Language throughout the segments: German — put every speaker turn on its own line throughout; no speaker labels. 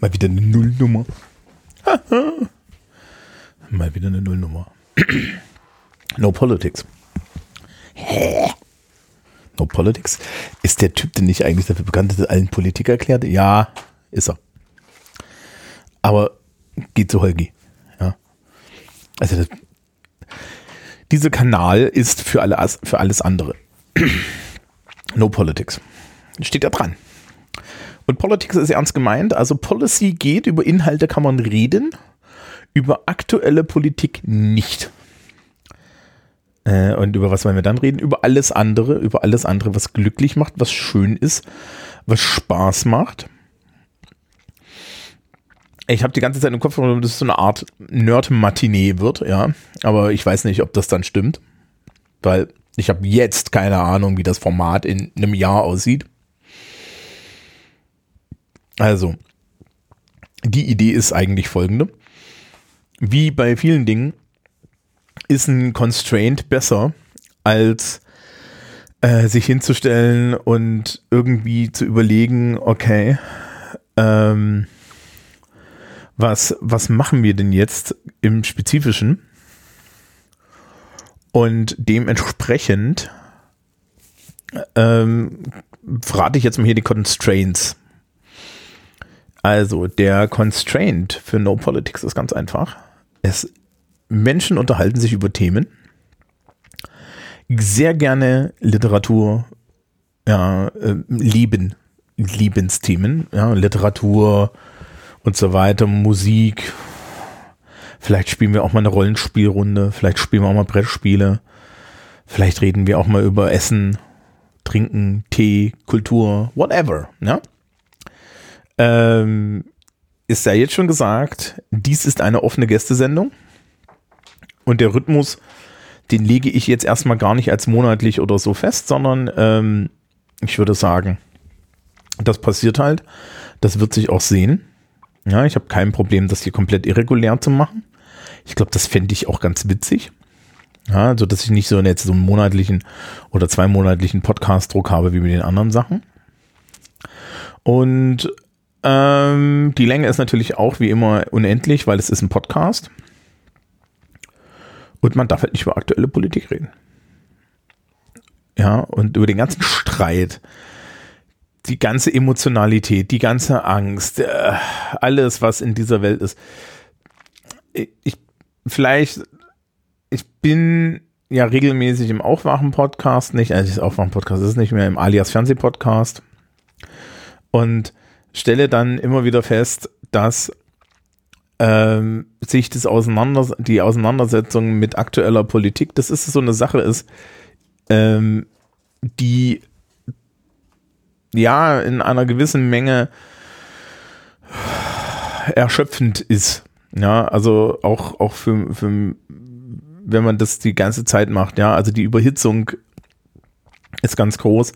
Mal wieder eine Nullnummer. Mal wieder eine Nullnummer. no Politics. No Politics? Ist der Typ denn nicht eigentlich dafür bekannt, dass er allen Politik erklärt? Ja, ist er. Aber geht zu Holgi. Ja. Also das, dieser Kanal ist für, alle, für alles andere. no Politics. Steht da dran. Und Politics ist ernst gemeint. Also Policy geht, über Inhalte kann man reden, über aktuelle Politik nicht. Äh, und über was wollen wir dann reden? Über alles andere, über alles andere, was glücklich macht, was schön ist, was Spaß macht. Ich habe die ganze Zeit im Kopf, dass es so eine Art Nerd-Matinee wird, ja. Aber ich weiß nicht, ob das dann stimmt. Weil ich habe jetzt keine Ahnung, wie das Format in einem Jahr aussieht. Also, die Idee ist eigentlich folgende. Wie bei vielen Dingen ist ein Constraint besser, als äh, sich hinzustellen und irgendwie zu überlegen, okay, ähm, was, was machen wir denn jetzt im Spezifischen? Und dementsprechend ähm, verrate ich jetzt mal hier die Constraints. Also der Constraint für No Politics ist ganz einfach. Es, Menschen unterhalten sich über Themen. Sehr gerne Literatur, ja, äh, Leben, Lebensthemen, ja, Literatur und so weiter, Musik. Vielleicht spielen wir auch mal eine Rollenspielrunde, vielleicht spielen wir auch mal Brettspiele. Vielleicht reden wir auch mal über Essen, Trinken, Tee, Kultur, whatever, ja ähm, ist ja jetzt schon gesagt, dies ist eine offene Gästesendung. Und der Rhythmus, den lege ich jetzt erstmal gar nicht als monatlich oder so fest, sondern ähm, ich würde sagen, das passiert halt. Das wird sich auch sehen. Ja, ich habe kein Problem, das hier komplett irregulär zu machen. Ich glaube, das fände ich auch ganz witzig. Ja, also dass ich nicht so jetzt so einen monatlichen oder zweimonatlichen Podcast-Druck habe wie mit den anderen Sachen. Und ähm, die Länge ist natürlich auch wie immer unendlich, weil es ist ein Podcast. Und man darf halt nicht über aktuelle Politik reden. Ja, und über den ganzen Streit, die ganze Emotionalität, die ganze Angst, äh, alles, was in dieser Welt ist. Ich, vielleicht, ich bin ja regelmäßig im Aufwachen-Podcast, nicht, also das Aufwachen-Podcast ist nicht mehr im Alias Fernseh-Podcast. Und stelle dann immer wieder fest, dass ähm, sich das Auseinander die Auseinandersetzung mit aktueller Politik, das ist so eine Sache ist, ähm, die ja in einer gewissen Menge erschöpfend ist. Ja, also auch, auch für, für, wenn man das die ganze Zeit macht, ja, also die Überhitzung ist ganz groß.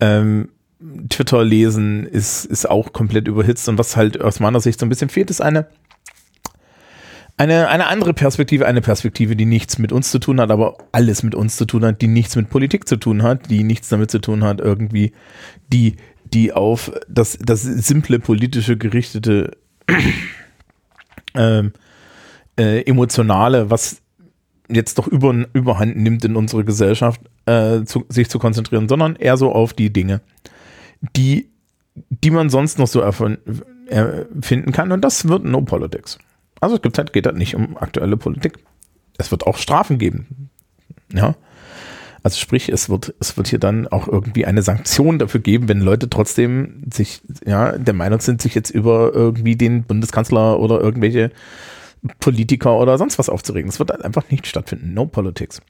Ähm, Twitter lesen ist, ist auch komplett überhitzt. Und was halt aus meiner Sicht so ein bisschen fehlt, ist eine, eine, eine andere Perspektive, eine Perspektive, die nichts mit uns zu tun hat, aber alles mit uns zu tun hat, die nichts mit Politik zu tun hat, die nichts damit zu tun hat, irgendwie, die, die auf das, das simple politische gerichtete ähm, äh, emotionale, was jetzt doch über, überhand nimmt in unserer Gesellschaft, äh, zu, sich zu konzentrieren, sondern eher so auf die Dinge, die, die man sonst noch so erfinden kann. Und das wird No Politics. Also es gibt halt, geht halt nicht um aktuelle Politik. Es wird auch Strafen geben. Ja. Also sprich, es wird, es wird hier dann auch irgendwie eine Sanktion dafür geben, wenn Leute trotzdem sich, ja, der Meinung sind, sich jetzt über irgendwie den Bundeskanzler oder irgendwelche Politiker oder sonst was aufzuregen. Es wird halt einfach nicht stattfinden. No Politics.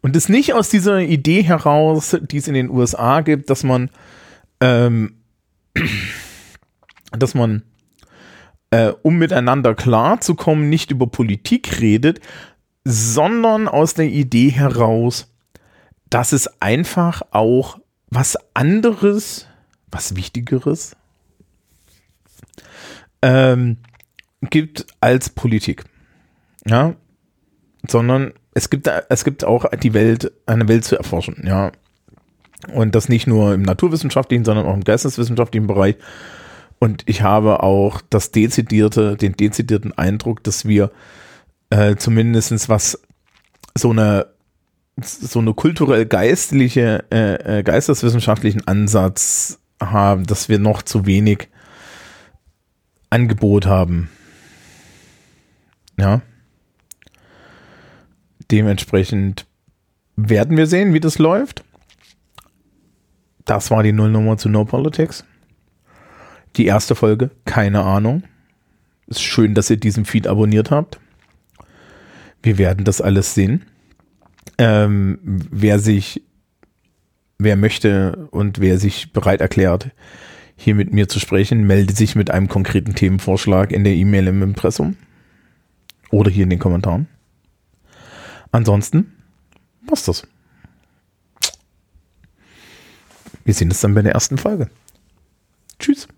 Und es nicht aus dieser Idee heraus, die es in den USA gibt, dass man ähm, dass man, äh, um miteinander klarzukommen, nicht über Politik redet, sondern aus der Idee heraus, dass es einfach auch was anderes, was Wichtigeres ähm, gibt als Politik. Ja, sondern es gibt, es gibt auch die Welt, eine Welt zu erforschen, ja. Und das nicht nur im naturwissenschaftlichen, sondern auch im geisteswissenschaftlichen Bereich. Und ich habe auch das dezidierte, den dezidierten Eindruck, dass wir äh, zumindest was so eine so eine kulturell geistliche, äh, äh, geisteswissenschaftlichen Ansatz haben, dass wir noch zu wenig Angebot haben. Ja. Dementsprechend werden wir sehen, wie das läuft. Das war die Nullnummer zu No Politics. Die erste Folge, keine Ahnung. Ist schön, dass ihr diesen Feed abonniert habt. Wir werden das alles sehen. Ähm, wer sich, wer möchte und wer sich bereit erklärt, hier mit mir zu sprechen, melde sich mit einem konkreten Themenvorschlag in der E-Mail im Impressum oder hier in den Kommentaren. Ansonsten, was das? Wir sehen uns dann bei der ersten Folge. Tschüss.